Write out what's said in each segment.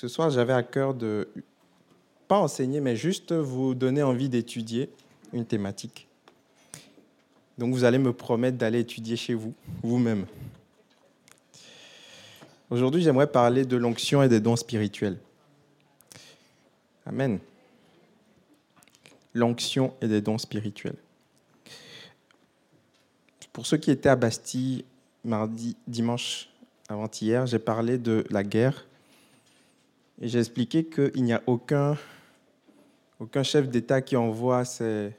Ce soir, j'avais à cœur de, pas enseigner, mais juste vous donner envie d'étudier une thématique. Donc vous allez me promettre d'aller étudier chez vous, vous-même. Aujourd'hui, j'aimerais parler de l'onction et des dons spirituels. Amen. L'onction et des dons spirituels. Pour ceux qui étaient à Bastille mardi, dimanche avant-hier, j'ai parlé de la guerre et j'ai expliqué qu'il n'y a aucun, aucun chef d'État qui envoie ses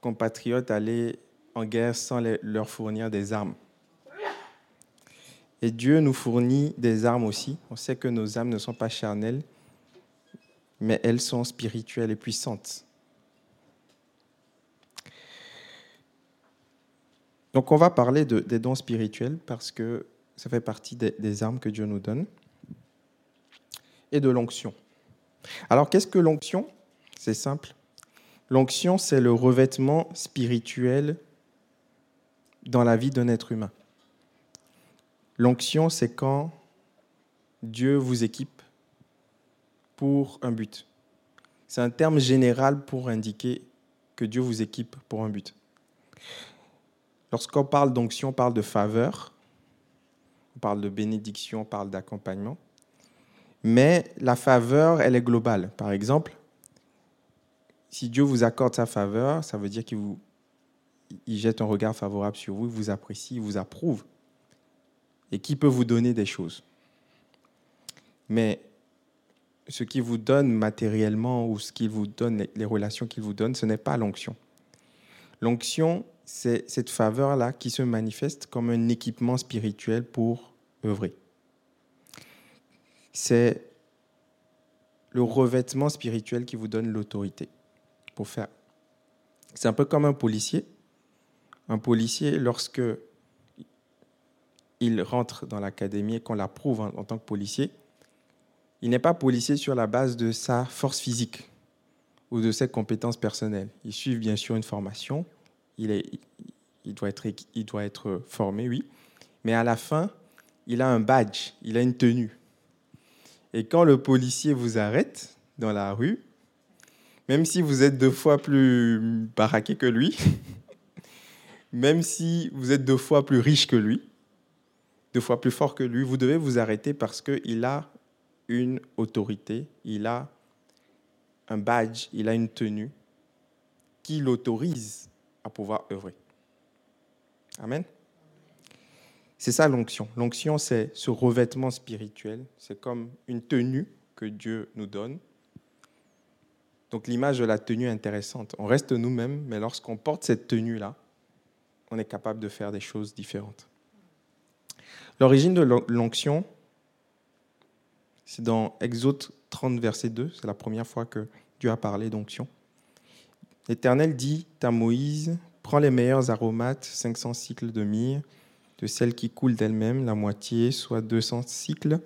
compatriotes aller en guerre sans leur fournir des armes. Et Dieu nous fournit des armes aussi. On sait que nos âmes ne sont pas charnelles, mais elles sont spirituelles et puissantes. Donc on va parler des dons spirituels parce que ça fait partie des, armes que Dieu nous donne et de l'onction. Alors qu'est-ce que l'onction? C'est simple. L'onction, c'est le revêtement spirituel dans la vie d'un être humain. L'onction, c'est quand Dieu vous équipe pour un but. C'est un terme général pour indiquer que Dieu vous équipe pour un but. Lorsqu'on parle d'onction, on parle de faveur, on parle de bénédiction, on parle d'accompagnement. Mais la faveur, elle est globale. Par exemple, si Dieu vous accorde sa faveur, ça veut dire qu'il vous il jette un regard favorable sur vous, il vous apprécie, il vous approuve. Et qui peut vous donner des choses. Mais ce qu'il vous donne matériellement ou ce qu'il vous donne, les relations qu'il vous donne, ce n'est pas l'onction. L'onction, c'est cette faveur-là qui se manifeste comme un équipement spirituel pour œuvrer. C'est le revêtement spirituel qui vous donne l'autorité pour faire. C'est un peu comme un policier. Un policier, lorsque il rentre dans l'académie et qu'on l'approuve en, tant que policier, il n'est pas policier sur la base de sa force physique ou de ses compétences personnelles. Il suit bien sûr une formation, il, est, il doit être formé, oui. Mais à la fin, il a un badge, il a une tenue. Et quand le policier vous arrête dans la rue, même si vous êtes deux fois plus baraqué que lui, même si vous êtes deux fois plus riche que lui, deux fois plus fort que lui, vous devez vous arrêter parce qu'il a une autorité, il a un badge, il a une tenue qui l'autorise à pouvoir œuvrer. Amen. C'est ça l'onction. L'onction, c'est ce revêtement spirituel. C'est comme une tenue que Dieu nous donne. Donc l'image de la tenue est intéressante. On reste nous-mêmes, mais lorsqu'on porte cette tenue-là, on est capable de faire des choses différentes. L'origine de l'onction, c'est dans Exode 30, verset 2. C'est la première fois que Dieu a parlé d'onction. L'Éternel dit à Moïse, prends les meilleurs aromates, 500 cycles de myrrhe, de celles qui coulent d'elles-mêmes, la moitié, soit 200 cycles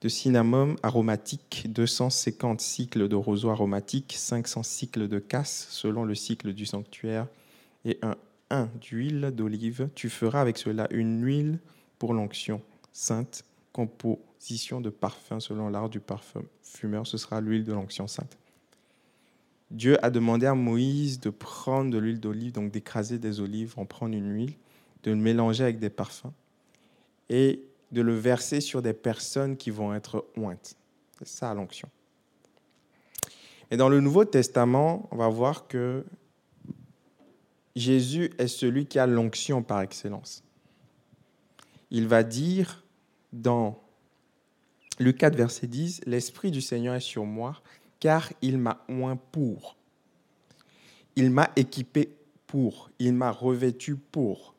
de cinnamome aromatique, 250 cycles de roseau aromatique, 500 cycles de casse selon le cycle du sanctuaire, et un 1 d'huile d'olive. Tu feras avec cela une huile pour l'onction sainte, composition de parfum selon l'art du parfum fumeur, ce sera l'huile de l'onction sainte. Dieu a demandé à Moïse de prendre de l'huile d'olive, donc d'écraser des olives, en prendre une huile, de le mélanger avec des parfums et de le verser sur des personnes qui vont être ointes. C'est ça l'onction. Et dans le Nouveau Testament, on va voir que Jésus est celui qui a l'onction par excellence. Il va dire dans Luc 4, verset 10, L'Esprit du Seigneur est sur moi car il m'a oint pour. Il m'a équipé pour. Il m'a revêtu pour.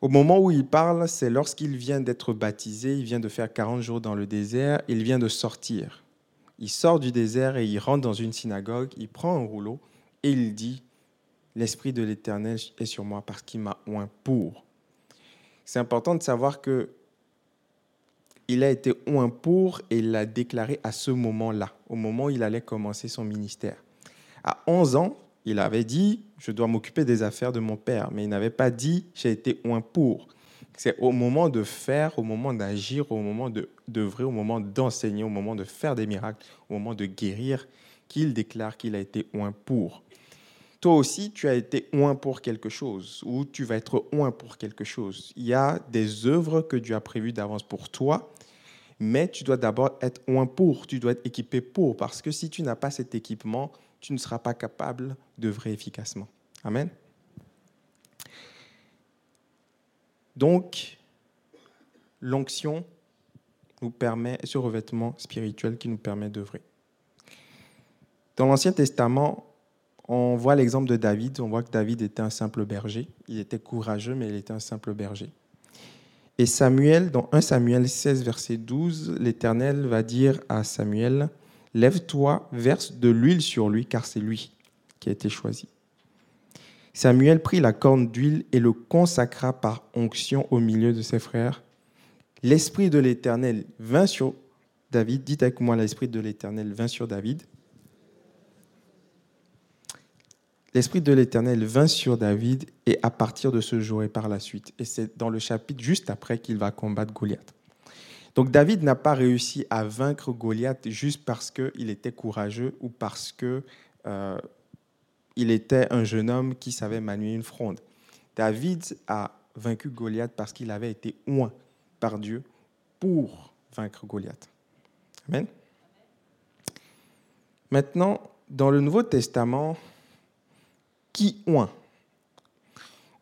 Au moment où il parle, c'est lorsqu'il vient d'être baptisé, il vient de faire 40 jours dans le désert, il vient de sortir. Il sort du désert et il rentre dans une synagogue, il prend un rouleau et il dit, L'Esprit de l'Éternel est sur moi parce qu'il m'a oint pour. C'est important de savoir que il a été oint pour et il l'a déclaré à ce moment-là, au moment où il allait commencer son ministère. À 11 ans, il avait dit, je dois m'occuper des affaires de mon père, mais il n'avait pas dit, j'ai été oint pour. C'est au moment de faire, au moment d'agir, au moment d'œuvrer, au moment d'enseigner, au moment de faire des miracles, au moment de guérir, qu'il déclare qu'il a été oint pour. Toi aussi, tu as été oint pour quelque chose, ou tu vas être oint pour quelque chose. Il y a des œuvres que Dieu a prévues d'avance pour toi, mais tu dois d'abord être oint pour, tu dois être équipé pour, parce que si tu n'as pas cet équipement, tu ne seras pas capable d'œuvrer efficacement. Amen. Donc, l'onction nous permet, ce revêtement spirituel qui nous permet d'œuvrer. Dans l'Ancien Testament, on voit l'exemple de David. On voit que David était un simple berger. Il était courageux, mais il était un simple berger. Et Samuel, dans 1 Samuel 16, verset 12, l'Éternel va dire à Samuel, Lève-toi, verse de l'huile sur lui, car c'est lui qui a été choisi. Samuel prit la corne d'huile et le consacra par onction au milieu de ses frères. L'Esprit de l'Éternel vint sur David. Dites avec moi, l'Esprit de l'Éternel vint sur David. L'Esprit de l'Éternel vint sur David et à partir de ce jour et par la suite. Et c'est dans le chapitre juste après qu'il va combattre Goliath. Donc David n'a pas réussi à vaincre Goliath juste parce qu'il était courageux ou parce que euh, il était un jeune homme qui savait manier une fronde. David a vaincu Goliath parce qu'il avait été oint par Dieu pour vaincre Goliath. Amen. Maintenant, dans le Nouveau Testament, qui oint?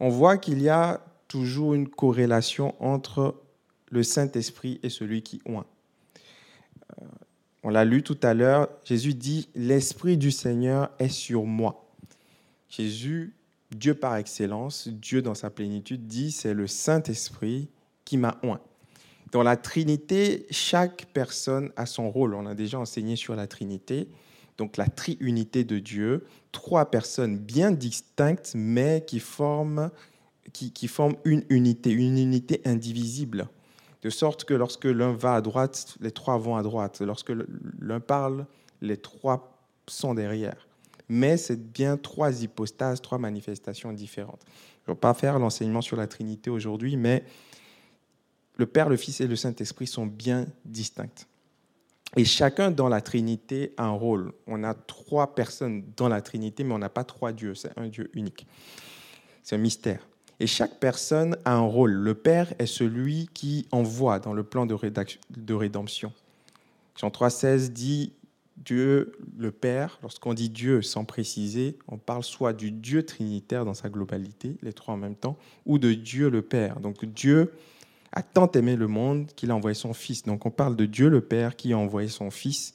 On voit qu'il y a toujours une corrélation entre le Saint-Esprit et celui qui oint. Euh, on l'a lu tout à l'heure, Jésus dit, L'Esprit du Seigneur est sur moi. Jésus, Dieu par excellence, Dieu dans sa plénitude, dit c'est le Saint-Esprit qui m'a oint. Dans la Trinité, chaque personne a son rôle. On a déjà enseigné sur la Trinité, donc la triunité de Dieu, trois personnes bien distinctes, mais qui forment une unité, une unité indivisible. De sorte que lorsque l'un va à droite, les trois vont à droite. Lorsque l'un parle, les trois sont derrière mais c'est bien trois hypostases, trois manifestations différentes. Je ne vais pas faire l'enseignement sur la Trinité aujourd'hui, mais le Père, le Fils et le Saint-Esprit sont bien distincts. Et chacun dans la Trinité a un rôle. On a trois personnes dans la Trinité, mais on n'a pas trois dieux. C'est un Dieu unique. C'est un mystère. Et chaque personne a un rôle. Le Père est celui qui envoie dans le plan de, rédemption. Jean 3,16 dit Dieu le Père, lorsqu'on dit Dieu sans préciser, on parle soit du Dieu trinitaire dans sa globalité, les trois en même temps, ou de Dieu le Père. Donc Dieu a tant aimé le monde qu'il a envoyé son Fils. Donc on parle de Dieu le Père qui a envoyé son Fils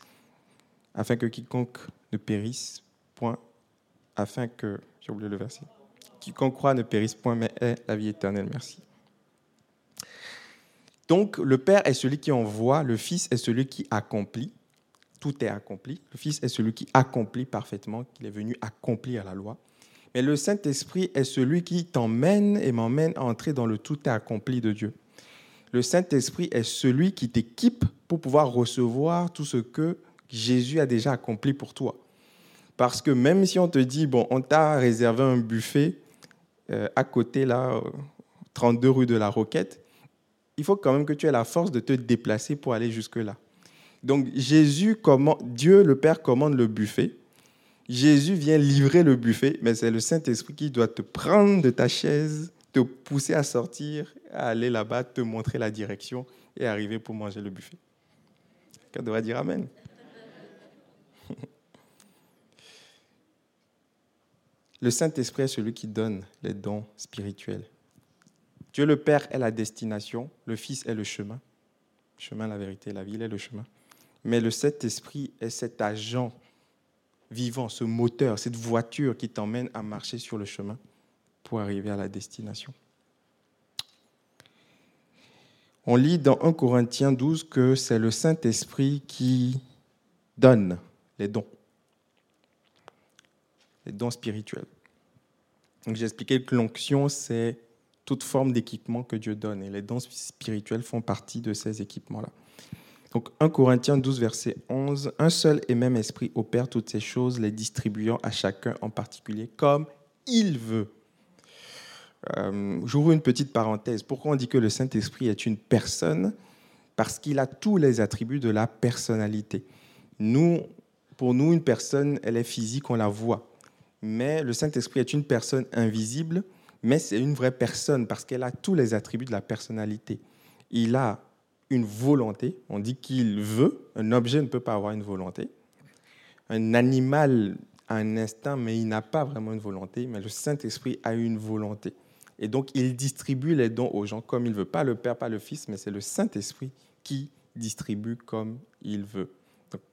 afin que quiconque ne périsse point, afin que, j'ai oublié le verset, quiconque croit ne périsse point, mais ait la vie éternelle. Merci. Donc le Père est celui qui envoie, le Fils est celui qui accomplit tout est accompli. Le Fils est celui qui accomplit parfaitement, qu'il est venu accomplir la loi. Mais le Saint-Esprit est celui qui t'emmène et m'emmène à entrer dans le tout est accompli de Dieu. Le Saint-Esprit est celui qui t'équipe pour pouvoir recevoir tout ce que Jésus a déjà accompli pour toi. Parce que même si on te dit, bon, on t'a réservé un buffet euh, à côté, là, 32 rue de la Roquette, il faut quand même que tu aies la force de te déplacer pour aller jusque-là. Donc Jésus, Dieu le Père commande le buffet. Jésus vient livrer le buffet, mais c'est le Saint-Esprit qui doit te prendre de ta chaise, te pousser à sortir, à aller là-bas, te montrer la direction et arriver pour manger le buffet. Quelqu'un devrait dire Amen. Le Saint-Esprit est celui qui donne les dons spirituels. Dieu le Père est la destination, le Fils est le chemin. Le chemin, la vérité, la vie est le chemin. Mais le Saint-Esprit est cet agent vivant, ce moteur, cette voiture qui t'emmène à marcher sur le chemin pour arriver à la destination. On lit dans 1 Corinthiens 12 que c'est le Saint-Esprit qui donne les dons, les dons spirituels. Donc j'ai expliqué que l'onction, c'est toute forme d'équipement que Dieu donne, et les dons spirituels font partie de ces équipements-là. Donc 1 Corinthiens 12, verset 11, un seul et même esprit opère toutes ces choses, les distribuant à chacun en particulier comme il veut. Euh, j'ouvre une petite parenthèse. Pourquoi on dit que le Saint-Esprit est une personne? Parce qu'il a tous les attributs de la personnalité. Nous, pour nous, une personne, elle est physique, on la voit. Mais le Saint-Esprit est une personne invisible, mais c'est une vraie personne parce qu'elle a tous les attributs de la personnalité. Il a une volonté, on dit qu'il veut, un objet ne peut pas avoir une volonté. Un animal a un instinct, mais il n'a pas vraiment une volonté, mais le Saint-Esprit a une volonté. Et donc, il distribue les dons aux gens comme il veut. Pas le Père, pas le Fils, mais c'est le Saint-Esprit qui distribue comme il veut.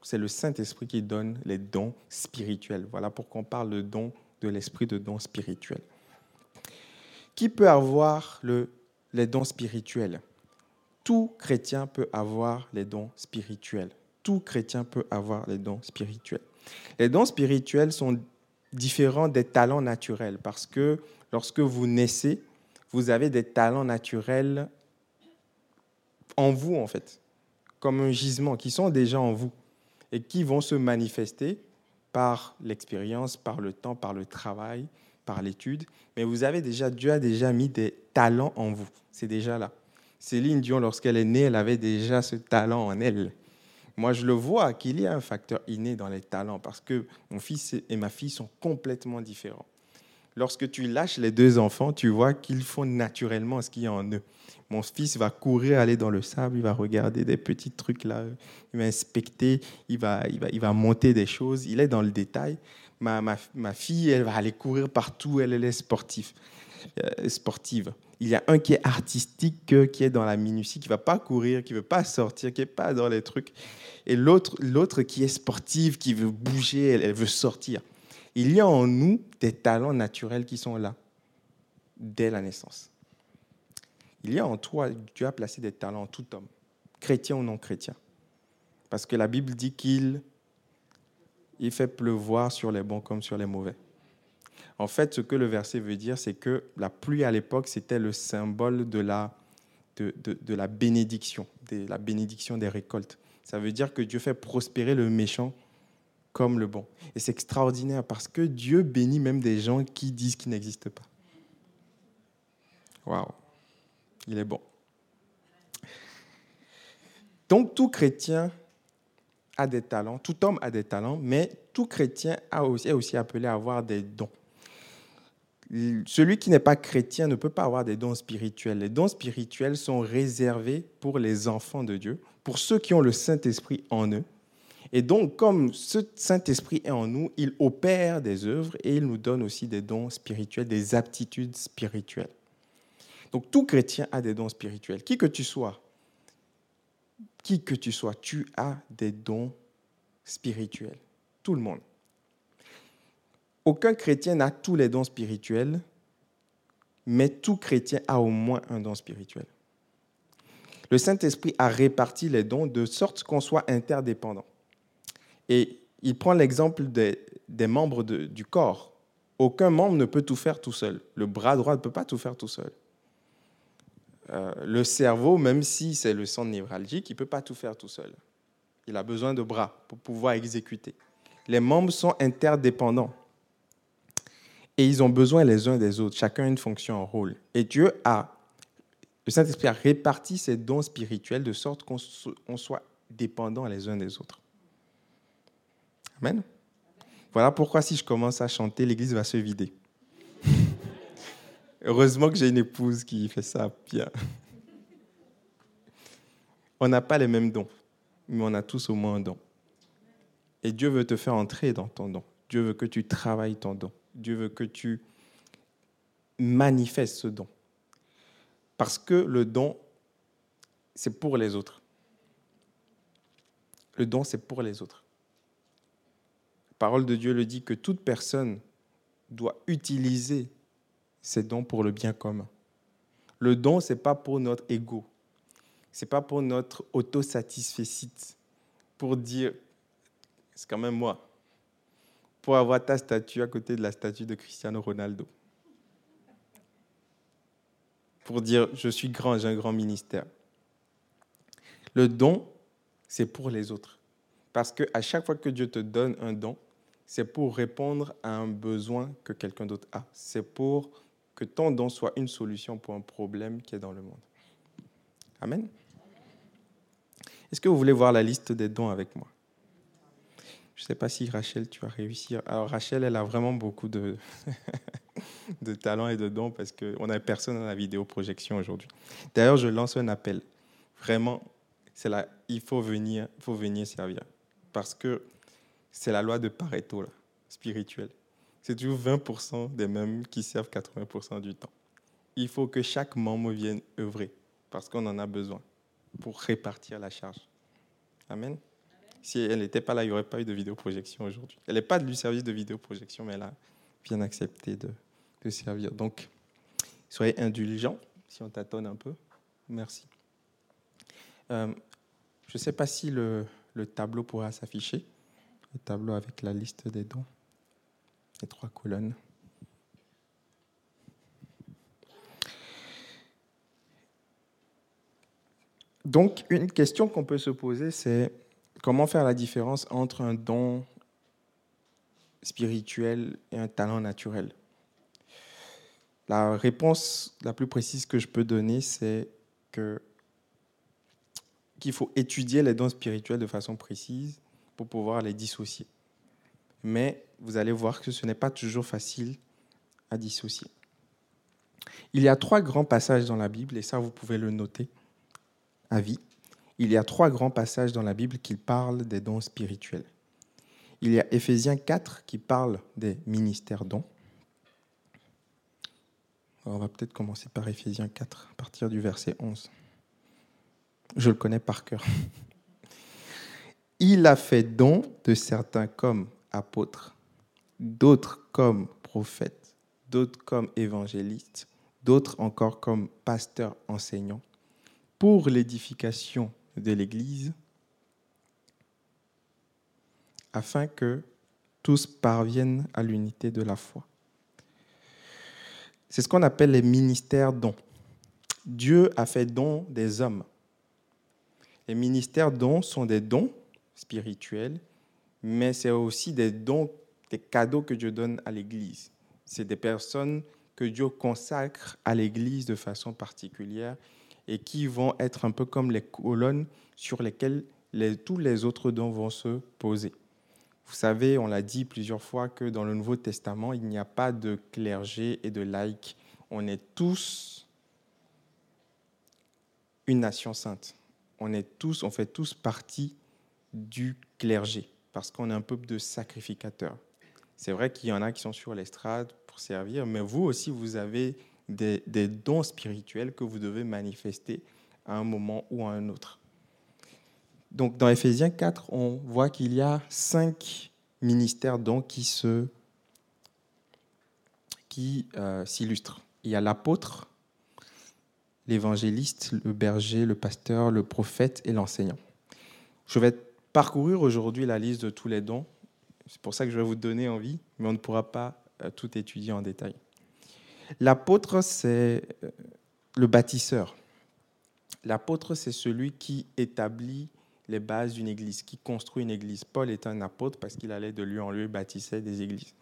C'est le Saint-Esprit qui donne les dons spirituels. Voilà pourquoi on parle de dons de l'esprit, de dons spirituels. Qui peut avoir le, les dons spirituels? Tout chrétien peut avoir les dons spirituels. Tout chrétien peut avoir les dons spirituels. Les dons spirituels sont différents des talents naturels parce que lorsque vous naissez, vous avez des talents naturels en vous, en fait, comme un gisement, qui sont déjà en vous et qui vont se manifester par l'expérience, par le temps, par le travail, par l'étude. Mais vous avez déjà, Dieu a déjà mis des talents en vous. C'est déjà là. Céline Dion, lorsqu'elle est née, elle avait déjà ce talent en elle. Moi, je le vois qu'il y a un facteur inné dans les talents parce que mon fils et ma fille sont complètement différents. Lorsque tu lâches les deux enfants, tu vois qu'ils font naturellement ce qu'il y a en eux. Mon fils va courir, aller dans le sable, il va regarder des petits trucs là, il va inspecter, il va, il va, il va monter des choses, il est dans le détail. Ma, ma, ma fille, elle va aller courir partout, elle, est sportive. Euh, sportive. Il y a un qui est artistique, qui est dans la minutie, qui va pas courir, qui veut pas sortir, qui est pas dans les trucs. Et l'autre, l'autre qui est sportive, qui veut bouger, elle veut sortir. Il y a en nous des talents naturels qui sont là dès la naissance. Il y a en toi, Dieu a placé des talents en tout homme, chrétien ou non chrétien. Parce que la Bible dit qu'il il fait pleuvoir sur les bons comme sur les mauvais. En fait, ce que le verset veut dire, c'est que la pluie à l'époque, c'était le symbole de la, de, de, la bénédiction, de la bénédiction des récoltes. Ça veut dire que Dieu fait prospérer le méchant comme le bon. Et c'est extraordinaire parce que Dieu bénit même des gens qui disent qu'ils n'existent pas. Waouh, il est bon. Donc tout chrétien a des talents, tout homme a des talents, mais tout chrétien a aussi, est aussi appelé à avoir des dons. Celui qui n'est pas chrétien ne peut pas avoir des dons spirituels. Les dons spirituels sont réservés pour les enfants de Dieu, pour ceux qui ont le Saint-Esprit en eux, et donc, comme ce Saint-Esprit est en nous, il opère des œuvres et il nous donne aussi des dons spirituels, des aptitudes spirituelles. Donc, tout chrétien a des dons spirituels. Qui que tu sois, qui que tu sois, tu as des dons spirituels. Tout le monde. Aucun chrétien n'a tous les dons spirituels, mais tout chrétien a au moins un don spirituel. Le Saint-Esprit a réparti les dons de sorte qu'on soit interdépendants. Et il prend l'exemple des, membres du corps. Aucun membre ne peut tout faire tout seul. Le bras droit ne peut pas tout faire tout seul. Euh, le cerveau, même si c'est le centre névralgique, il ne peut pas tout faire tout seul. Il a besoin de bras pour pouvoir exécuter. Les membres sont interdépendants. Et ils ont besoin les uns des autres. Chacun a une fonction, un rôle. Et Dieu a, le Saint-Esprit a réparti ses dons spirituels de sorte qu'on soit dépendants les uns des autres. Voilà pourquoi si je commence à chanter, l'église va se vider. Heureusement que j'ai une épouse qui fait ça bien. On n'a pas les mêmes dons, mais on a tous au moins un don. Et Dieu veut te faire entrer dans ton don. Dieu veut que tu travailles ton don. Dieu veut que tu manifestes ce don. Parce que le don, c'est pour les autres. Le don, c'est pour les autres parole de Dieu le dit que toute personne doit utiliser ses dons pour le bien commun. Le don, ce n'est pas pour notre ego. Ce n'est pas pour notre autosatisfait, pour dire, c'est quand même moi, pour avoir ta statue à côté de la statue de Cristiano Ronaldo. Pour dire, je suis grand, j'ai un grand ministère. Le don, c'est pour les autres. Parce qu'à chaque fois que Dieu te donne un don, c'est pour répondre à un besoin que quelqu'un d'autre a. C'est pour que ton don soit une solution pour un problème qui est dans le monde. Amen. Est-ce que vous voulez voir la liste des dons avec moi? Je ne sais pas si Rachel, tu vas réussir. Alors Rachel, elle a vraiment beaucoup de, de talents et de dons parce qu'on n'a personne dans la vidéo projection aujourd'hui. D'ailleurs, je lance un appel. Vraiment, c'est là, il faut venir, faut venir servir. Parce que c'est la loi de Pareto, là, spirituelle. C'est toujours 20% des mêmes qui servent 80% du temps. Il faut que chaque membre vienne œuvrer parce qu'on en a besoin pour répartir la charge. Amen. Si elle n'était pas là, il n'y aurait pas eu de vidéoprojection aujourd'hui. Elle n'est pas du service de vidéoprojection, mais elle a bien accepté de, servir. Donc, soyez indulgents si on tâtonne un peu. Merci. Euh, je ne sais pas si le tableau pourra s'afficher, le tableau avec la liste des dons, les trois colonnes. Donc, une question qu'on peut se poser, c'est comment faire la différence entre un don spirituel et un talent naturel? La réponse la plus précise que je peux donner, c'est que qu'il faut étudier les dons spirituels de façon précise pour pouvoir les dissocier. Mais vous allez voir que ce n'est pas toujours facile à dissocier. Il y a trois grands passages dans la Bible, et ça vous pouvez le noter à vie, il y a trois grands passages dans la Bible qui parlent des dons spirituels. Il y a Éphésiens 4 qui parle des ministères dons. on va peut-être commencer par Éphésiens 4 à partir du verset 11. Je le connais par cœur. Il a fait don de certains comme apôtres, d'autres comme prophètes, d'autres comme évangélistes, d'autres encore comme pasteurs enseignants pour l'édification de l'Église, afin que tous parviennent à l'unité de la foi. C'est ce qu'on appelle les ministères dons. Dieu a fait don des hommes. Les ministères dons sont des dons spirituels, mais c'est aussi des dons, des cadeaux que Dieu donne à l'Église. C'est des personnes que Dieu consacre à l'Église de façon particulière et qui vont être un peu comme les colonnes sur lesquelles tous les autres dons vont se poser. Vous savez, on l'a dit plusieurs fois que dans le Nouveau Testament, il n'y a pas de clergé et de laïcs. On est tous une nation sainte. On est tous, on fait tous partie du clergé parce qu'on est un peuple de sacrificateurs. C'est vrai qu'il y en a qui sont sur l'estrade pour servir, mais vous aussi, vous avez des, dons spirituels que vous devez manifester à un moment ou à un autre. Donc dans Ephésiens 4, on voit qu'il y a cinq ministères dons qui se qui euh, s'illustrent. Il y a l'apôtre, l'évangéliste, le berger, le pasteur, le prophète et l'enseignant. Je vais parcourir aujourd'hui la liste de tous les dons. C'est pour ça que je vais vous donner envie, mais on ne pourra pas euh, tout étudier en détail. L'apôtre, c'est euh, le bâtisseur. L'apôtre, c'est celui qui établit les bases d'une église, qui construit une église. Paul est un apôtre parce qu'il allait de lieu en lieu bâtissait des églises.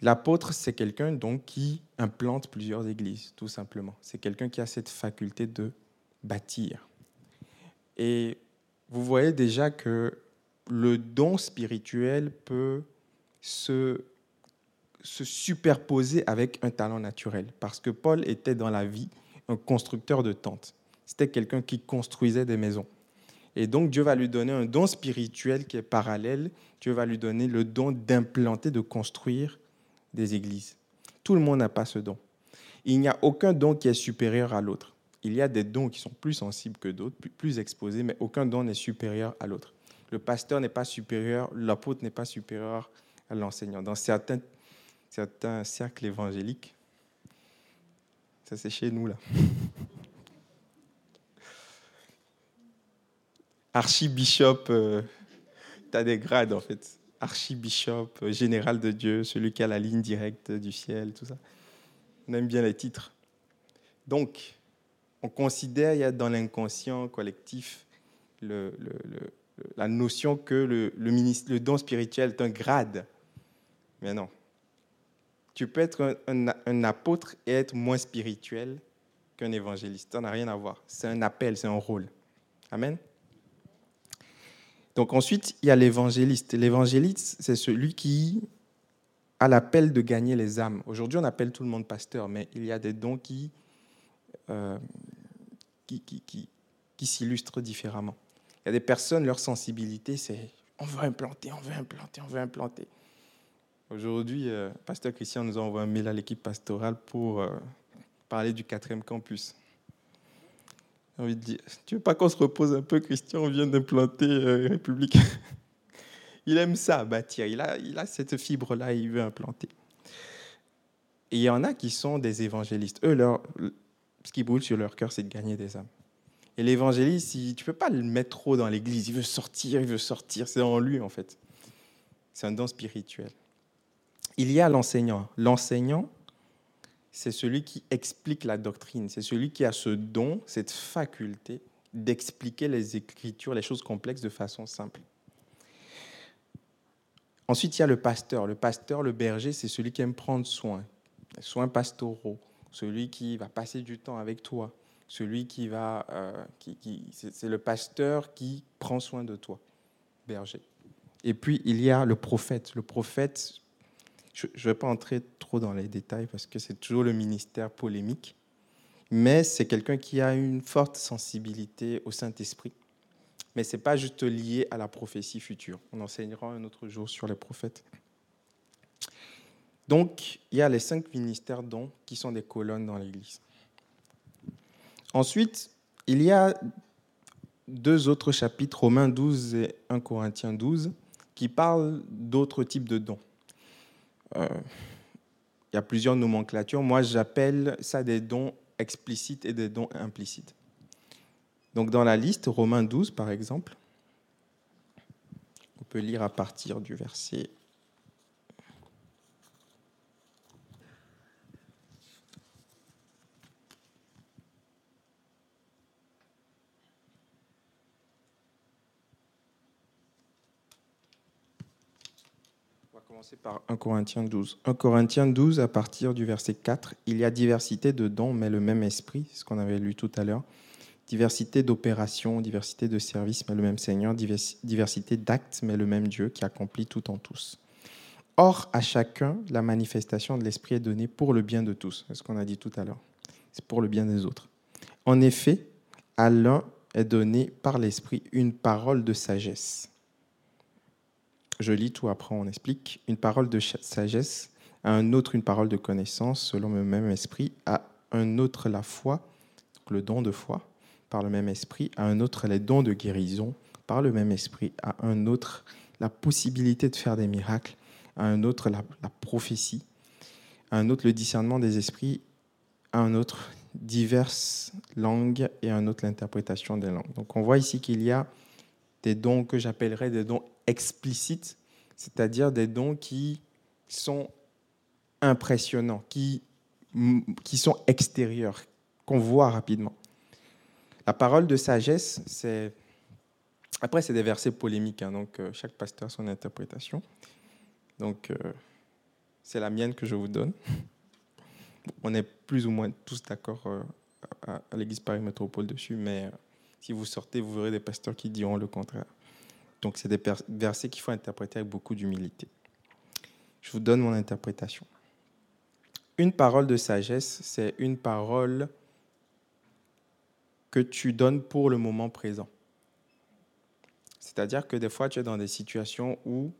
L'apôtre, c'est quelqu'un donc qui implante plusieurs églises, tout simplement. C'est quelqu'un qui a cette faculté de bâtir. Et vous voyez déjà que le don spirituel peut se se superposer avec un talent naturel. Parce que Paul était dans la vie un constructeur de tentes. C'était quelqu'un qui construisait des maisons. Et donc Dieu va lui donner un don spirituel qui est parallèle. Dieu va lui donner le don d'implanter, de construire des églises. Tout le monde n'a pas ce don. Il n'y a aucun don qui est supérieur à l'autre. Il y a des dons qui sont plus sensibles que d'autres, plus exposés, mais aucun don n'est supérieur à l'autre. Le pasteur n'est pas supérieur, l'apôtre n'est pas supérieur à l'enseignant. Dans certains certains cercles évangéliques. Ça, c'est chez nous, là. Archibishop, euh, tu as des grades, en fait. Archibishop, euh, général de Dieu, celui qui a la ligne directe du ciel, tout ça. On aime bien les titres. Donc, on considère, il y a dans l'inconscient collectif le, la notion que le don spirituel est un grade. Mais non, Tu peux être un, apôtre et être moins spirituel qu'un évangéliste. Ça n'a rien à voir. C'est un appel, c'est un rôle. Amen. Donc ensuite, il y a l'évangéliste. L'évangéliste, c'est celui qui a l'appel de gagner les âmes. Aujourd'hui, on appelle tout le monde pasteur, mais il y a des dons qui, euh, qui, qui, qui, s'illustrent différemment. Il y a des personnes, leur sensibilité, c'est on veut implanter, on veut implanter, on veut implanter. Aujourd'hui, euh, Pasteur Christian nous a envoyé un mail à l'équipe pastorale pour euh, parler du quatrième campus. J'ai envie de dire, tu veux pas qu'on se repose un peu, Christian? On vient d'implanter euh, République. il aime ça, bâtir. Il a, il a cette fibre-là, il veut implanter. Et il y en a qui sont des évangélistes. Eux, leur, ce qui brûle sur leur cœur, c'est de gagner des âmes. Et l'évangéliste, tu ne peux pas le mettre trop dans l'église. Il veut sortir, il veut sortir. C'est en lui, en fait. C'est un don spirituel. Il y a l'enseignant. L'enseignant, c'est celui qui explique la doctrine. C'est celui qui a ce don, cette faculté d'expliquer les Écritures, les choses complexes de façon simple. Ensuite, il y a le pasteur. Le pasteur, le berger, c'est celui qui aime prendre soin, soins pastoraux, celui qui va passer du temps avec toi, celui qui va, euh, qui, c'est le pasteur qui prend soin de toi, berger. Et puis il y a le prophète. Le prophète, je ne vais pas entrer trop dans les détails parce que c'est toujours le ministère polémique, mais c'est quelqu'un qui a une forte sensibilité au Saint-Esprit. Mais ce n'est pas juste lié à la prophétie future. On enseignera un autre jour sur les prophètes. Donc, il y a les cinq ministères dont qui sont des colonnes dans l'Église. Ensuite, il y a deux autres chapitres, Romains 12 et 1 Corinthiens 12, qui parlent d'autres types de dons. Euh, il y a plusieurs nomenclatures. Moi, j'appelle ça des dons explicites et des dons implicites. Donc, dans la liste, Romains 12, par exemple, on peut lire à partir du verset commencer par 1 Corinthiens 12. 1 Corinthiens 12, à partir du verset 4, il y a diversité de dons, mais le même esprit, ce qu'on avait lu tout à l'heure. Diversité d'opérations, diversité de services, mais le même Seigneur. Diversité d'actes, mais le même Dieu qui accomplit tout en tous. Or, à chacun, la manifestation de l'esprit est donnée pour le bien de tous. C'est ce qu'on a dit tout à l'heure. C'est pour le bien des autres. En effet, à l'un est donné par l'esprit une parole de sagesse je lis tout après, on explique. Une parole de sagesse, à un autre une parole de connaissance, selon le même esprit, à un autre la foi, le don de foi, par le même esprit, à un autre les dons de guérison, par le même esprit, à un autre la possibilité de faire des miracles, à un autre la, la prophétie, à un autre le discernement des esprits, à un autre diverses langues et à un autre l'interprétation des langues. Donc on voit ici qu'il y a des dons que j'appellerais des dons explicites, c'est-à-dire des dons qui sont impressionnants, qui, qui sont extérieurs, qu'on voit rapidement. La parole de sagesse, c'est... Après, c'est des versets polémiques, hein, donc euh, chaque pasteur a son interprétation. Donc, euh, c'est la mienne que je vous donne. On est plus ou moins tous d'accord euh, à, à l'Église Paris Métropole dessus, mais si vous sortez, vous verrez des pasteurs qui diront le contraire. Donc, c'est des versets qu'il faut interpréter avec beaucoup d'humilité. Je vous donne mon interprétation. Une parole de sagesse, c'est une parole que tu donnes pour le moment présent. C'est-à-dire que des fois, tu es dans des situations où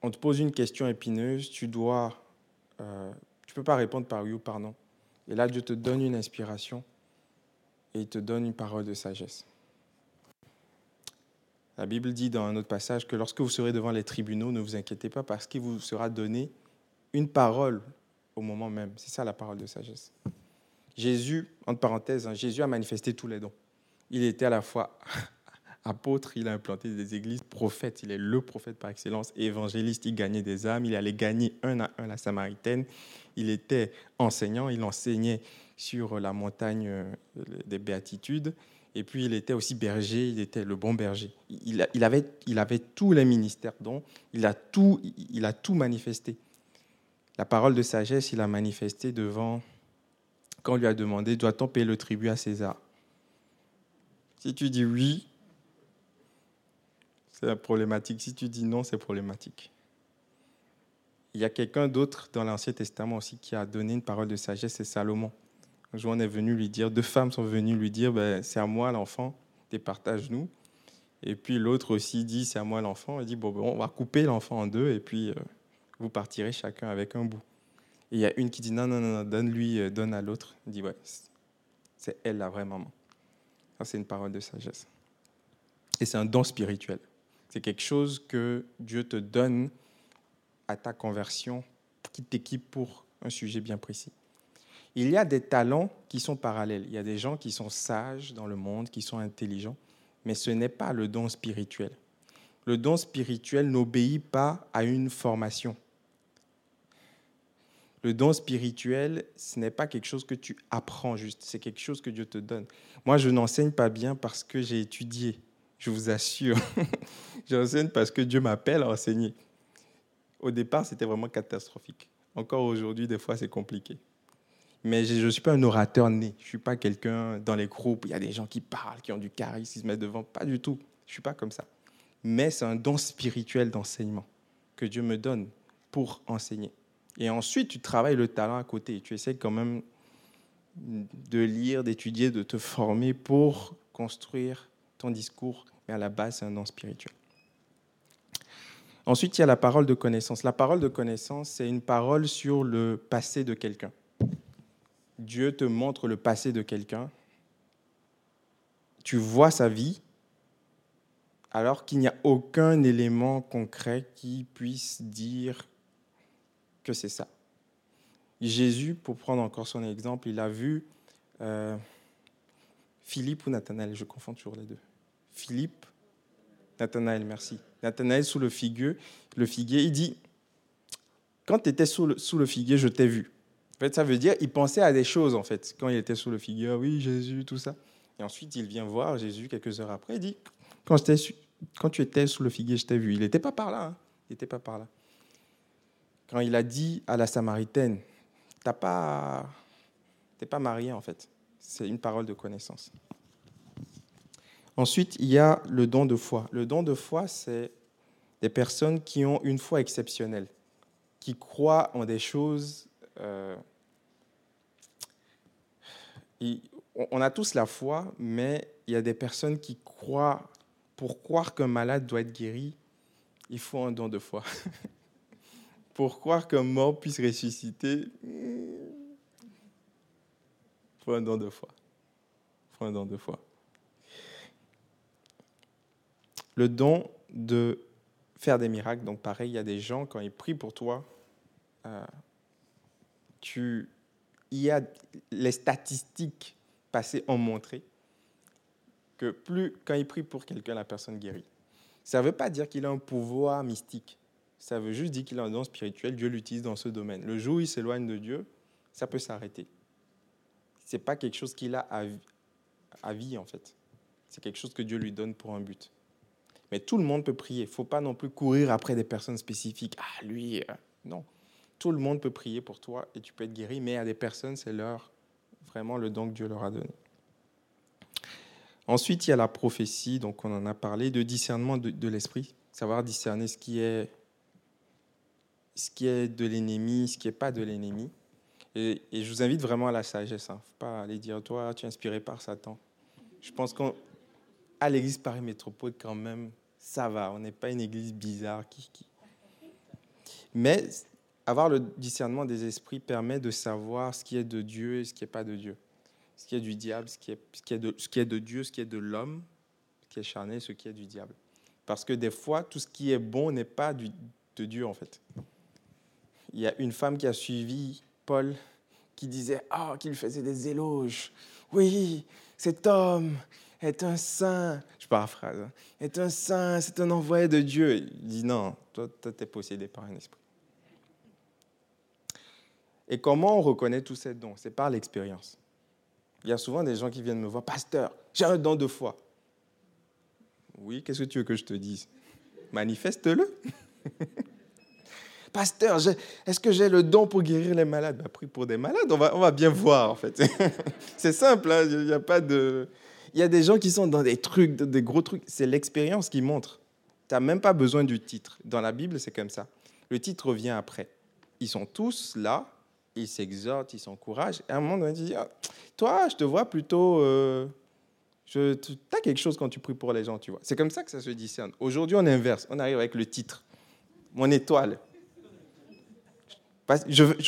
on te pose une question épineuse, tu dois, euh, tu peux pas répondre par oui ou par non. Et là, Dieu te donne une inspiration et il te donne une parole de sagesse. La Bible dit dans un autre passage que lorsque vous serez devant les tribunaux, ne vous inquiétez pas parce qu'il vous sera donné une parole au moment même. C'est ça la parole de sagesse. Jésus, entre parenthèses, hein, Jésus a manifesté tous les dons. Il était à la fois apôtre, il a implanté des églises, prophète, il est le prophète par excellence, évangéliste, il gagnait des âmes, il allait gagner un à un la Samaritaine, il était enseignant, il enseignait sur la montagne euh, des béatitudes. Et puis il était aussi berger, il était le bon berger. Il, avait, il avait tous les ministères dont il a tout, il a tout manifesté. La parole de sagesse, il a manifesté devant, quand on lui a demandé, doit-on payer le tribut à César? Si tu dis oui, c'est problématique. Si tu dis non, c'est problématique. Il y a quelqu'un d'autre dans l'Ancien Testament aussi qui a donné une parole de sagesse, c'est Salomon. On est venu lui dire, deux femmes sont venues lui dire, ben, c'est à moi l'enfant, départage-nous. Et puis l'autre aussi dit, c'est à moi l'enfant. Il dit, bon, ben, on va couper l'enfant en deux et puis euh, vous partirez chacun avec un bout. Et il y a une qui dit, non, non, non, donne-lui, euh, donne à l'autre. Il dit, ouais, c'est elle la vraie maman. Ça, c'est une parole de sagesse. Et c'est un don spirituel. C'est quelque chose que Dieu te donne à ta conversion, qui t'équipe pour un sujet bien précis. Il y a des talents qui sont parallèles. Il y a des gens qui sont sages dans le monde, qui sont intelligents, mais ce n'est pas le don spirituel. Le don spirituel n'obéit pas à une formation. Le don spirituel, ce n'est pas quelque chose que tu apprends juste, c'est quelque chose que Dieu te donne. Moi, je n'enseigne pas bien parce que j'ai étudié je vous assure. J'enseigne parce que Dieu m'appelle à enseigner. Au départ, c'était vraiment catastrophique. Encore aujourd'hui, des fois, c'est compliqué. Mais je ne suis pas un orateur né. Je ne suis pas quelqu'un dans les groupes, il y a des gens qui parlent, qui ont du charisme, qui se mettent devant. Pas du tout. Je ne suis pas comme ça. Mais c'est un don spirituel d'enseignement que Dieu me donne pour enseigner. Et ensuite, tu travailles le talent à côté. Tu essaies quand même de lire, d'étudier, de te former pour construire ton discours, mais à la base, c'est un don spirituel. Ensuite, il y a la parole de connaissance. La parole de connaissance, c'est une parole sur le passé de quelqu'un. Dieu te montre le passé de quelqu'un. Tu vois sa vie, alors qu'il n'y a aucun élément concret qui puisse dire que c'est ça. Jésus, pour prendre encore son exemple, il a vu euh, Philippe ou Nathanaël, je confonds toujours les deux. Philippe, Nathanaël, merci. Nathanaël sous le figuier, le figuier, il dit, quand tu étais sous le, sous le figuier, je t'ai vu. En fait, ça veut dire, il pensait à des choses, en fait, quand il était sous le figuier, ah oui, Jésus, tout ça. Et ensuite, il vient voir Jésus quelques heures après, il dit, quand, tu étais sous le figuier, je t'ai vu. Il n'était pas par là, hein. il n'était pas par là. Quand il a dit à la Samaritaine, t'as pas, pas marié, en fait. C'est une parole de connaissance. Ensuite, il y a le don de foi. Le don de foi, c'est des personnes qui ont une foi exceptionnelle, qui croient en des choses. Euh, on a tous la foi, mais il y a des personnes qui croient, pour croire qu'un malade doit être guéri, il faut un don de foi. pour croire qu'un mort puisse ressusciter, il faut un don de foi. Il faut un don de foi. le don de faire des miracles. Donc pareil, il y a des gens, quand ils prient pour toi, euh, il y a les statistiques passées ont montré que plus quand il prie pour quelqu'un, la personne guérit. Ça ne veut pas dire qu'il a un pouvoir mystique. Ça veut juste dire qu'il a un don spirituel. Dieu l'utilise dans ce domaine. Le jour où il s'éloigne de Dieu, ça peut s'arrêter. Ce n'est pas quelque chose qu'il a à vie, en fait. C'est quelque chose que Dieu lui donne pour un but. Mais tout le monde peut prier. Il ne faut pas non plus courir après des personnes spécifiques. Ah, lui, euh, non. Tout le monde peut prier pour toi et tu peux être guéri, mais à des personnes, c'est leur vraiment le don que Dieu leur a donné. Ensuite, il y a la prophétie, donc on en a parlé, de discernement de, l'esprit, savoir discerner ce qui est, ce qui est de l'ennemi, ce qui n'est pas de l'ennemi. Et, je vous invite vraiment à la sagesse. Il hein. faut pas aller dire, toi, tu es inspiré par Satan. Je pense qu'à l'église Paris Métropole, quand même, ça va, on n'est pas une église bizarre. Mais avoir le discernement des esprits permet de savoir ce qui est de Dieu et ce qui n'est pas de Dieu. Ce qui est du diable, ce qui est, ce qui est, de, ce qui est de Dieu, ce qui est de l'homme, ce qui est charné, ce qui est du diable. Parce que des fois, tout ce qui est bon n'est pas du, de Dieu, en fait. Il y a une femme qui a suivi Paul qui disait ah, qu'il faisait des éloges. Oui, cet homme, est un saint, je paraphrase, hein, est un saint, c'est un envoyé de Dieu. Il dit non, toi, tu es possédé par un esprit. Et comment on reconnaît tous ces dons? C'est par l'expérience. Il y a souvent des gens qui viennent me voir, pasteur, j'ai un don de foi. Oui, qu'est-ce que tu veux que je te dise? Manifeste-le. Pasteur, est-ce que j'ai le don pour guérir les malades? Bah, Prie pour des malades, on va, on va bien voir en fait. c'est simple, hein, il n'y a pas de... Il y a des gens qui sont dans des trucs, des gros trucs. C'est l'expérience qui montre. Tu n'as même pas besoin du titre. Dans la Bible, c'est comme ça. Le titre revient après. Ils sont tous là, ils s'exhortent, ils s'encouragent. Et à un moment tu dis, ah, toi, je te vois plutôt... Euh, tu as quelque chose quand tu pries pour les gens, tu vois. C'est comme ça que ça se discerne. Aujourd'hui, on inverse. On arrive avec le titre. Mon étoile.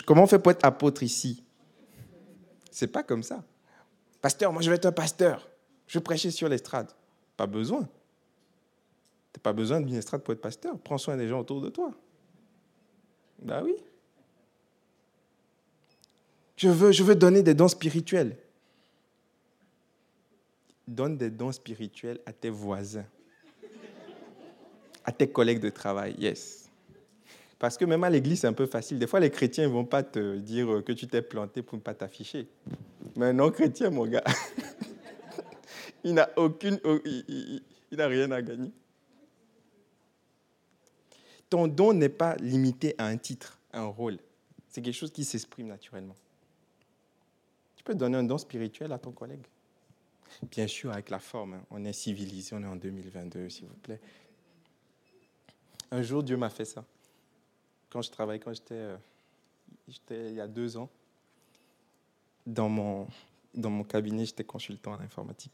comment on fait pour être apôtre ici? C'est pas comme ça. Pasteur, moi je vais être un pasteur. Je vais prêcher sur l'estrade. Pas besoin. Tu n'as pas besoin d'une estrade pour être pasteur. Prends soin des gens autour de toi. Ben oui. Je veux, je veux donner des dons spirituels. Donne des dons spirituels à tes voisins, à tes collègues de travail, yes. Parce que même à l'église, c'est un peu facile. Des fois, les chrétiens ne vont pas te dire que tu t'es planté pour ne pas t'afficher. Mais un non-chrétien, mon gars, il n'a aucune, il n'a rien à gagner. Ton don n'est pas limité à un titre, un rôle. C'est quelque chose qui s'exprime naturellement. Tu peux donner un don spirituel à ton collègue? Bien sûr, avec la forme. Hein. On est civilisé, on est en 2022, s'il vous plaît. Un jour, Dieu m'a fait ça. Quand je travaillais, quand j'étais, euh, il y a deux ans, dans mon, dans mon cabinet, j'étais consultant en informatique.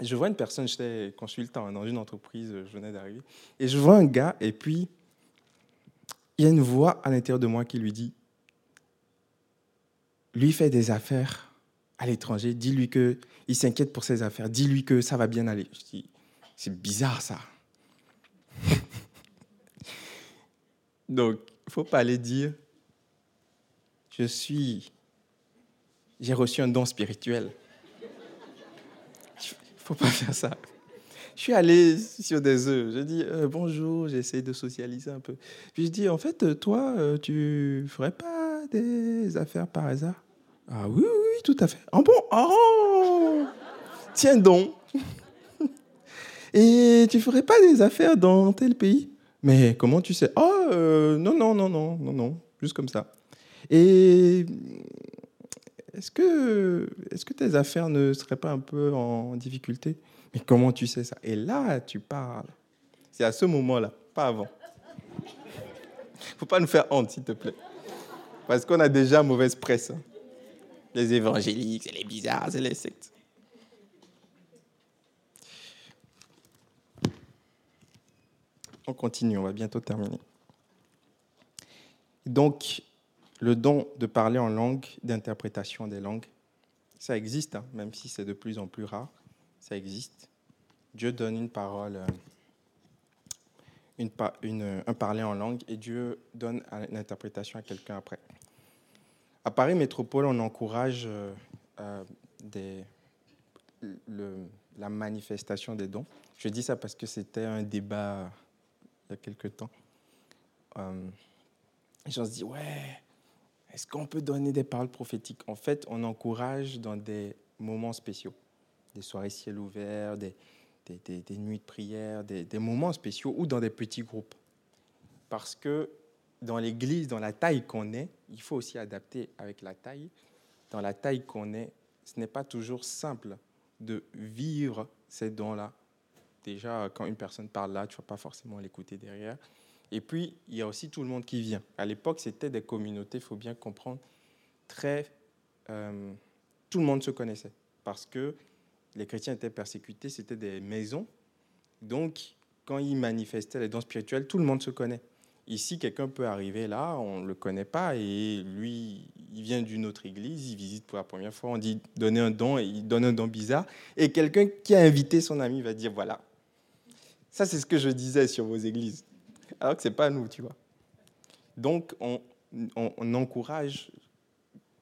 Je vois une personne, j'étais consultant dans une entreprise, je venais d'arriver, et je vois un gars, et puis il y a une voix à l'intérieur de moi qui lui dit, lui fait des affaires à l'étranger, dis-lui que il s'inquiète pour ses affaires, dis-lui que ça va bien aller. Je dis, c'est bizarre ça. Donc, faut pas aller dire, je suis, j'ai reçu un don spirituel. Faut pas faire ça. Je suis allé sur des œufs. Je dis euh, bonjour, j'essaie de socialiser un peu. Puis je dis en fait, toi, euh, tu ferais pas des affaires par hasard Ah oui, oui, tout à fait. Ah bon? Oh Tiens donc Et tu ferais pas des affaires dans tel pays? Mais comment tu sais? Oh, non, non, non, non, non, non, juste comme ça. Et est-ce que, est que tes affaires ne seraient pas un peu en difficulté? Mais comment tu sais ça? Et là, tu parles. C'est à ce moment-là, pas avant. faut pas nous faire honte, s'il te plaît. Parce qu'on a déjà mauvaise presse. Hein les évangéliques, c'est les bizarres, c'est les sectes. On continue, on va bientôt terminer. Donc, le don de parler en langue, d'interprétation des langues, ça existe, hein, même si c'est de plus en plus rare, ça existe. Dieu donne une parole, euh, un parler en langue, et Dieu donne une interprétation à quelqu'un après. À Paris Métropole, on encourage euh, euh, la manifestation des dons. Je dis ça parce que c'était un débat il y a quelque temps. Euh, les gens se ouais, est-ce qu'on peut donner des paroles prophétiques? En fait, on encourage dans des moments spéciaux, des soirées ciel ouvert, des, des nuits de prière, des, moments spéciaux ou dans des petits groupes. Parce que dans l'église, dans la taille qu'on est, il faut aussi adapter avec la taille. Dans la taille qu'on est, ce n'est pas toujours simple de vivre ces dons-là. Déjà, quand une personne parle là, tu ne vas pas forcément l'écouter derrière. Et puis, il y a aussi tout le monde qui vient. À l'époque, c'était des communautés, il faut bien comprendre, très... Euh, tout le monde se connaissait parce que les chrétiens étaient persécutés, c'était des maisons. Donc, quand ils manifestaient les dons spirituels, tout le monde se connaît. Ici, quelqu'un peut arriver là, on ne le connaît pas, et lui, il vient d'une autre église, il visite pour la première fois, on dit donner un don, et il donne un don bizarre, et quelqu'un qui a invité son ami va dire, voilà, ça c'est ce que je disais sur vos églises, alors que ce n'est pas nous, tu vois. Donc, on, encourage,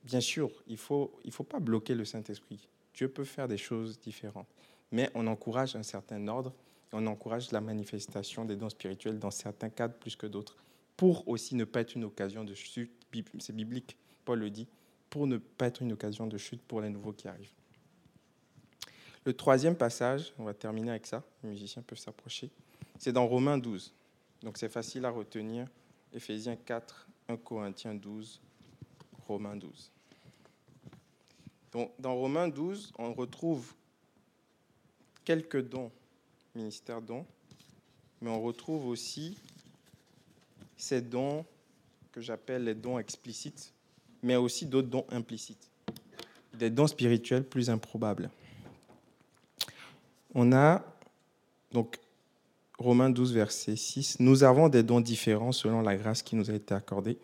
bien sûr, il ne faut, il faut pas bloquer le Saint-Esprit. Dieu peut faire des choses différentes, mais on encourage un certain ordre on encourage la manifestation des dons spirituels dans certains cadres plus que d'autres, pour aussi ne pas être une occasion de chute, c'est biblique, Paul le dit, pour ne pas être une occasion de chute pour les nouveaux qui arrivent. Le troisième passage, on va terminer avec ça, les musiciens peuvent s'approcher, c'est dans Romains 12. Donc c'est facile à retenir. Éphésiens 4, 1 Corinthiens 12, Romains 12. Donc, dans Romains 12, on retrouve quelques dons, ministère dons, mais on retrouve aussi ces dons que j'appelle les dons explicites, mais aussi d'autres dons implicites, des dons spirituels plus improbables. On a donc Romains 12, verset 6, Nous avons des dons différents selon la grâce qui nous a été accordée.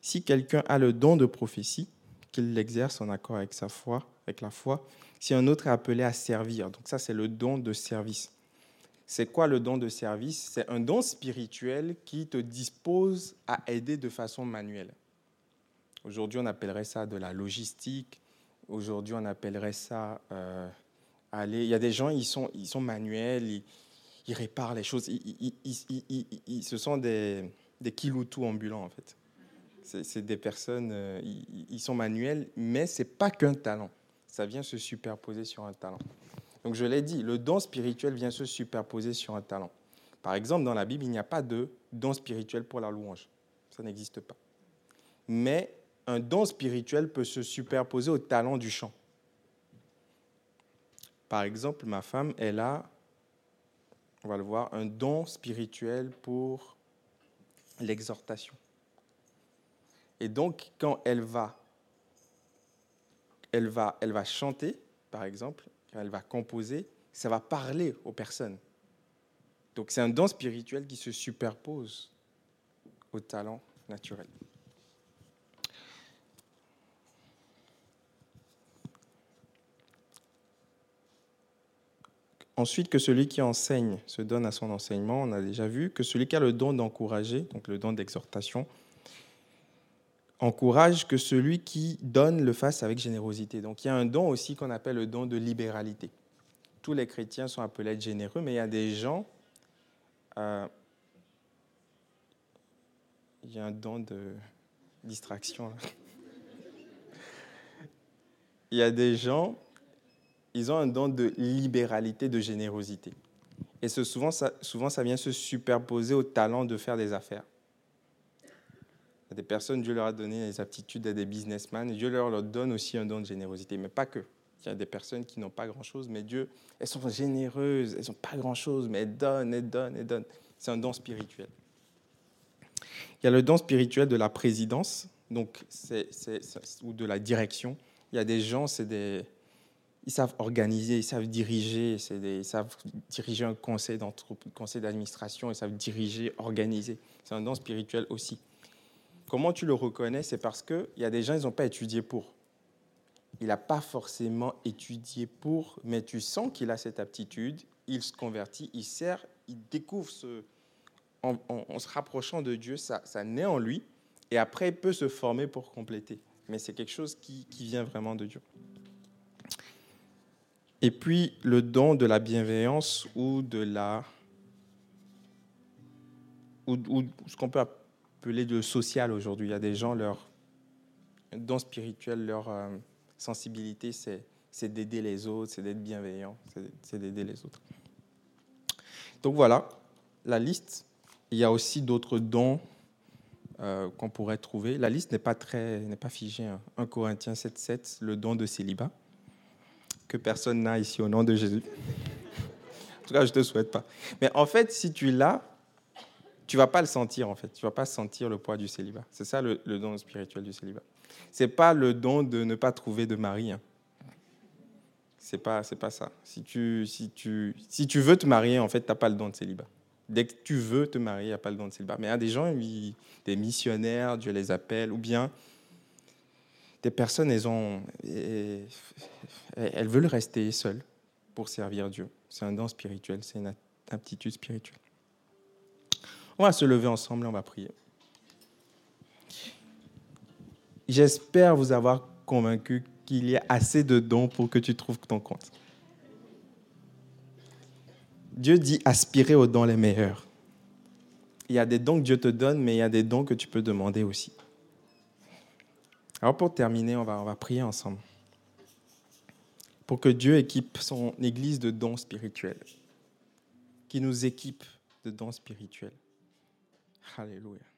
Si quelqu'un a le don de prophétie, qu'il l'exerce en accord avec sa foi, avec la foi. Si un autre est appelé à servir, donc ça c'est le don de service. C'est quoi le don de service? C'est un don spirituel qui te dispose à aider de façon manuelle. Aujourd'hui, on appellerait ça de la logistique. Aujourd'hui, on appellerait ça euh. Il y a des gens, ils sont, manuels, ils réparent les choses. Ce sont des, des kiloutou ambulants, en fait. C'est des personnes, euh, ils, sont manuels, mais ce n'est pas qu'un talent. Ça vient se superposer sur un talent. Donc je l'ai dit, le don spirituel vient se superposer sur un talent. Par exemple, dans la Bible, il n'y a pas de don spirituel pour la louange. Ça n'existe pas. Mais un don spirituel peut se superposer au talent du chant. Par exemple, ma femme, elle a on va le voir, un don spirituel pour l'exhortation. Et donc, quand elle va, elle va, elle va chanter, par exemple, elle va composer, ça va parler aux personnes. Donc, c'est un don spirituel qui se superpose au talent naturel. Ensuite, que celui qui enseigne se donne à son enseignement, on a déjà vu, que celui qui a le don d'encourager, donc le don d'exhortation, encourage que celui qui donne le fasse avec générosité. Donc il y a un don aussi qu'on appelle le don de libéralité. Tous les chrétiens sont appelés à être généreux, mais il y a des gens... Euh, il y a un don de distraction. il y a des gens ils ont un don de libéralité, de générosité. Et ce, souvent, souvent, ça vient se superposer au talent de faire des affaires. Il y a des personnes, Dieu leur a donné les aptitudes à des businessmen, Dieu leur, donne aussi un don de générosité, mais pas que. Il y a des personnes qui n'ont pas grand-chose, mais Dieu, elles sont généreuses, elles n'ont pas grand-chose, mais elles donnent, elles donnent, elles donnent. C'est un don spirituel. Il y a le don spirituel de la présidence, donc ou de la direction. Il y a des gens, c'est des, ils savent organiser, ils savent diriger, ils savent diriger un conseil, conseil d'administration, ils savent diriger, organiser. C'est un don spirituel aussi. Comment tu le reconnais C'est parce qu'il y a des gens, ils n'ont pas étudié pour. Il n'a pas forcément étudié pour, mais tu sens qu'il a cette aptitude, il se convertit, il sert, il découvre ce... En, se rapprochant de Dieu, ça, ça naît en lui, et après, il peut se former pour compléter. Mais c'est quelque chose qui, qui vient vraiment de Dieu. Et puis le don de la bienveillance ou de la ou, ce qu'on peut appeler de social aujourd'hui. Il y a des gens leur don spirituel, leur euh, sensibilité, c'est d'aider les autres, c'est d'être bienveillant, c'est d'aider les autres. Donc voilà, la liste. Il y a aussi d'autres dons euh, qu'on pourrait trouver. La liste n'est pas très, n'est pas figée. 1 hein. Corinthiens 7.7, le don de célibat que personne n'a ici au nom de Jésus. En tout cas, je ne te souhaite pas. Mais en fait, si tu l'as, tu vas pas le sentir en fait. Tu vas pas sentir le poids du célibat. C'est ça le, don spirituel du célibat. C'est pas le don de ne pas trouver de mari. Hein. C'est pas, c'est pas ça. Si tu, si tu, si tu veux te marier, en fait, tu n'as pas le don de célibat. Dès que tu veux te marier, a pas le don de célibat. Mais il y a des gens, des missionnaires, Dieu les appelle, ou bien des personnes, elles, ont, elles veulent rester seules pour servir Dieu. C'est un don spirituel, c'est une aptitude spirituelle. On va se lever ensemble et on va prier. J'espère vous avoir convaincu qu'il y a assez de dons pour que tu trouves ton compte. Dieu dit aspirer aux dons les meilleurs. Il y a des dons que Dieu te donne, mais il y a des dons que tu peux demander aussi. Alors pour terminer, on va, on va prier ensemble. Pour que Dieu équipe son Église de dons spirituels. Qui nous équipe de dons spirituels. 哈利路亚。